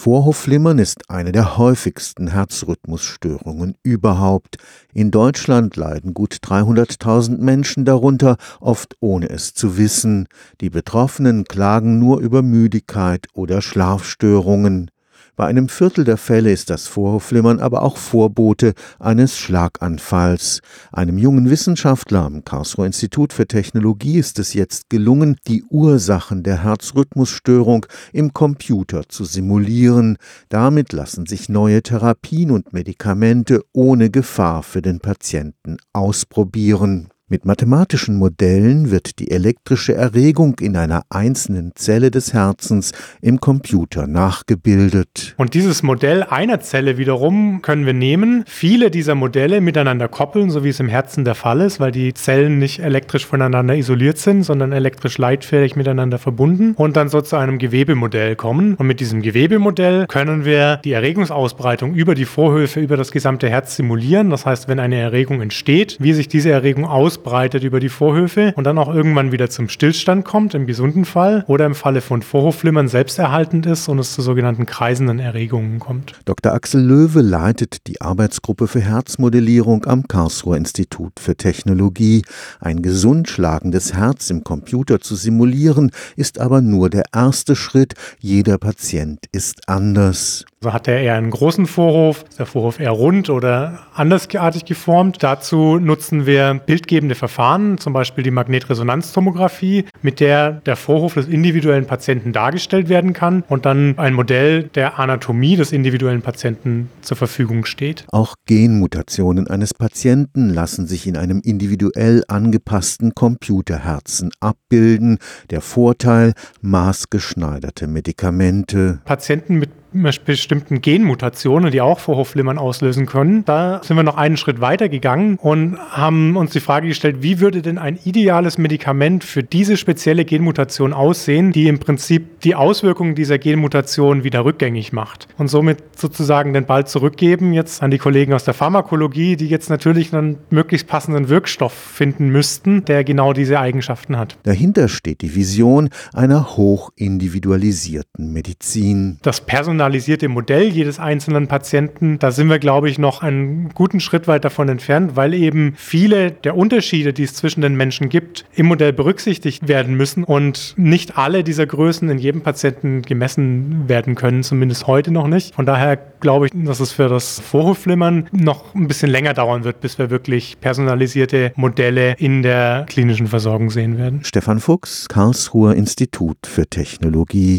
Vorhofflimmern ist eine der häufigsten Herzrhythmusstörungen überhaupt. In Deutschland leiden gut 300.000 Menschen darunter, oft ohne es zu wissen. Die Betroffenen klagen nur über Müdigkeit oder Schlafstörungen. Bei einem Viertel der Fälle ist das Vorhofflimmern aber auch Vorbote eines Schlaganfalls. Einem jungen Wissenschaftler am Karlsruher Institut für Technologie ist es jetzt gelungen, die Ursachen der Herzrhythmusstörung im Computer zu simulieren. Damit lassen sich neue Therapien und Medikamente ohne Gefahr für den Patienten ausprobieren. Mit mathematischen Modellen wird die elektrische Erregung in einer einzelnen Zelle des Herzens im Computer nachgebildet. Und dieses Modell einer Zelle wiederum können wir nehmen, viele dieser Modelle miteinander koppeln, so wie es im Herzen der Fall ist, weil die Zellen nicht elektrisch voneinander isoliert sind, sondern elektrisch leitfähig miteinander verbunden und dann so zu einem Gewebemodell kommen. Und mit diesem Gewebemodell können wir die Erregungsausbreitung über die Vorhöfe, über das gesamte Herz simulieren. Das heißt, wenn eine Erregung entsteht, wie sich diese Erregung aus ausbreitet über die Vorhöfe und dann auch irgendwann wieder zum Stillstand kommt, im gesunden Fall, oder im Falle von Vorhofflimmern selbsterhaltend ist und es zu sogenannten kreisenden Erregungen kommt. Dr. Axel Löwe leitet die Arbeitsgruppe für Herzmodellierung am Karlsruher Institut für Technologie. Ein gesund schlagendes Herz im Computer zu simulieren, ist aber nur der erste Schritt. Jeder Patient ist anders. So hat er eher einen großen Vorhof, ist der Vorhof eher rund oder andersartig geformt. Dazu nutzen wir bildgebende Verfahren, zum Beispiel die Magnetresonanztomographie, mit der der Vorhof des individuellen Patienten dargestellt werden kann und dann ein Modell der Anatomie des individuellen Patienten zur Verfügung steht. Auch Genmutationen eines Patienten lassen sich in einem individuell angepassten Computerherzen abbilden. Der Vorteil maßgeschneiderte Medikamente. Patienten mit bestimmten Genmutationen, die auch Vorhofflimmern auslösen können. Da sind wir noch einen Schritt weiter gegangen und haben uns die Frage gestellt, wie würde denn ein ideales Medikament für diese spezielle Genmutation aussehen, die im Prinzip die Auswirkungen dieser Genmutation wieder rückgängig macht und somit sozusagen den Ball zurückgeben jetzt an die Kollegen aus der Pharmakologie, die jetzt natürlich einen möglichst passenden Wirkstoff finden müssten, der genau diese Eigenschaften hat. Dahinter steht die Vision einer hochindividualisierten Medizin. Das Personal personalisierte Modell jedes einzelnen Patienten, da sind wir, glaube ich, noch einen guten Schritt weit davon entfernt, weil eben viele der Unterschiede, die es zwischen den Menschen gibt, im Modell berücksichtigt werden müssen und nicht alle dieser Größen in jedem Patienten gemessen werden können, zumindest heute noch nicht. Von daher glaube ich, dass es für das Vorhofflimmern noch ein bisschen länger dauern wird, bis wir wirklich personalisierte Modelle in der klinischen Versorgung sehen werden. Stefan Fuchs, Karlsruher Institut für Technologie.